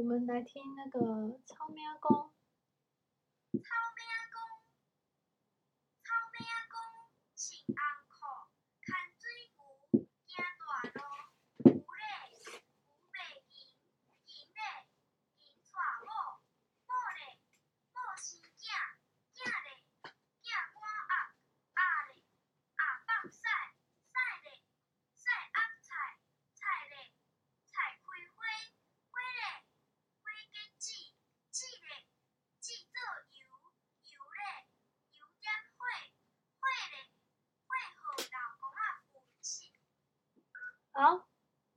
我们来听那个超喵公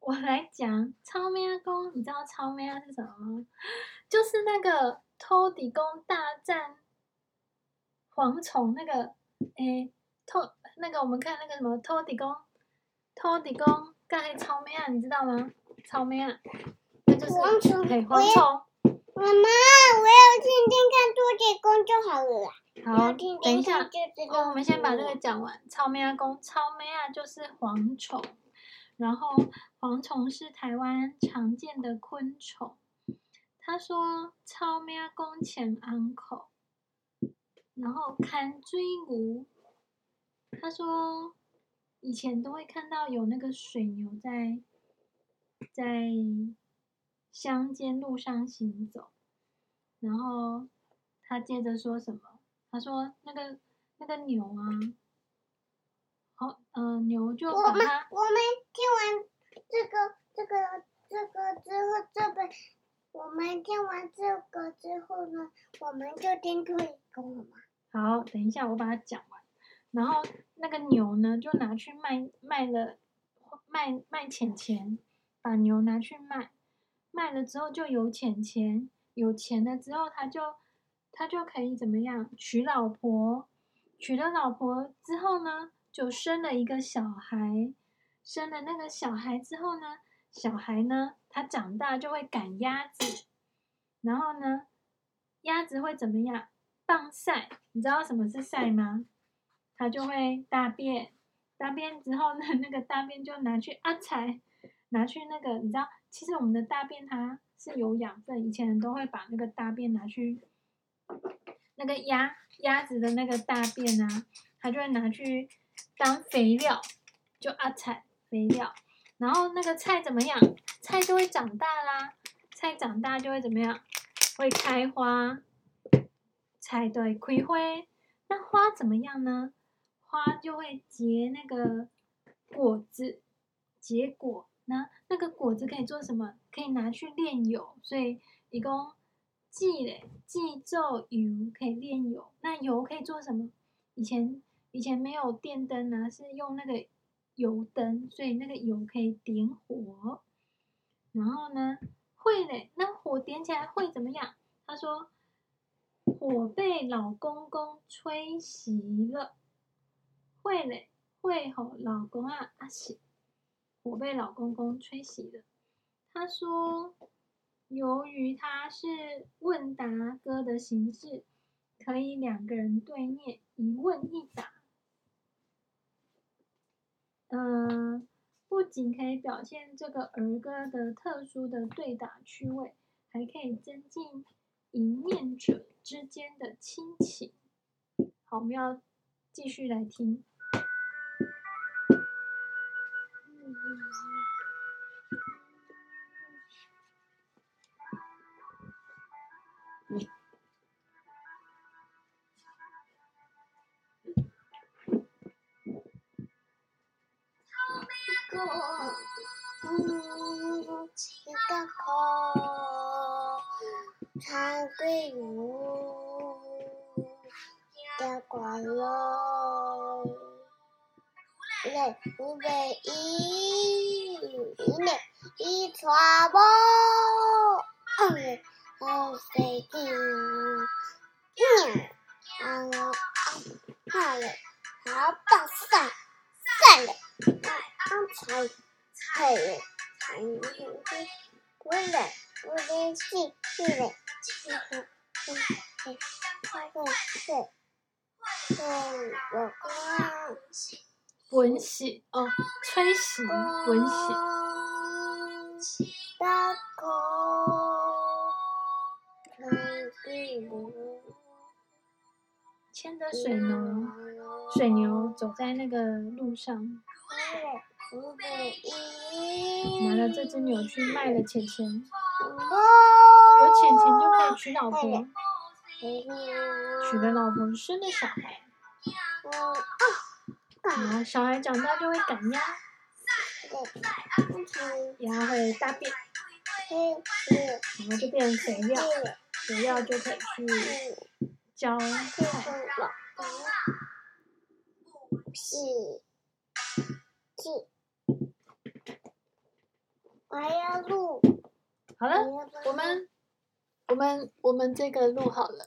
我来讲超咩公。你知道超咩是什么吗？就是那个偷底公大战蝗虫那个，诶，偷那个我们看那个什么土地公，土地公盖草咩啊，你知道吗？超咩啊，那就是蝗虫。蝗虫。妈妈，我要听听看土地公就好了。好，等一下，哦，我们先把这个讲完。草咩公，草咩啊，就是蝗虫。然后，蝗虫是台湾常见的昆虫。他说：“草咩工前安口，然后看水牛。”他说：“以前都会看到有那个水牛在在乡间路上行走。”然后他接着说什么？他说：“那个那个牛啊。”好，嗯、呃，牛就。我们我们听完这个这个这个之后，这本我们听完这个之后呢，我们就听土地公了嘛？好，等一下我把它讲完。然后那个牛呢，就拿去卖卖了，卖卖钱钱，把牛拿去卖，卖了之后就有钱钱，有钱了之后他就他就可以怎么样娶老婆，娶了老婆之后呢？就生了一个小孩，生了那个小孩之后呢，小孩呢，他长大就会赶鸭子，然后呢，鸭子会怎么样？放晒，你知道什么是晒吗？它就会大便，大便之后呢，那个大便就拿去阿财，拿去那个，你知道，其实我们的大便它是有养分，以前人都会把那个大便拿去，那个鸭鸭子的那个大便啊，它就会拿去。当肥料，就阿菜肥料，然后那个菜怎么样？菜就会长大啦。菜长大就会怎么样？会开花。菜对葵花，那花怎么样呢？花就会结那个果子，结果。那那个果子可以做什么？可以拿去炼油。所以一共祭嘞，祭咒油可以炼油。那油可以做什么？以前。以前没有电灯啊，是用那个油灯，所以那个油可以点火。然后呢，会嘞，那火点起来会怎么样？他说，火被老公公吹熄了。会嘞，会吼，老公啊啊是，火被老公公吹熄了。他说，由于他是问答歌的形式，可以两个人对面一问一答。嗯，不仅可以表现这个儿歌的特殊的对打趣味，还可以增进一面者之间的亲情。好，我们要继续来听。一个口，长队伍，掉光了。来，预备一，一年一传播，二月二飞机，嗯，啊，好嘞，好棒赛，赛温暖，不坚信气馁，气候温暖，温暖，温暖，光。温喜哦，吹喜，温喜。牵着水牛，水牛走在那个路上。嗯拿了这只牛去卖了钱钱，有钱钱就可以娶老婆，娶了老婆生了小孩，然后小孩长大就会赶鸭，鸭会大便，然后就变成肥料，肥料就可以去浇我还要录。好了，我们，我们，我们这个录好了。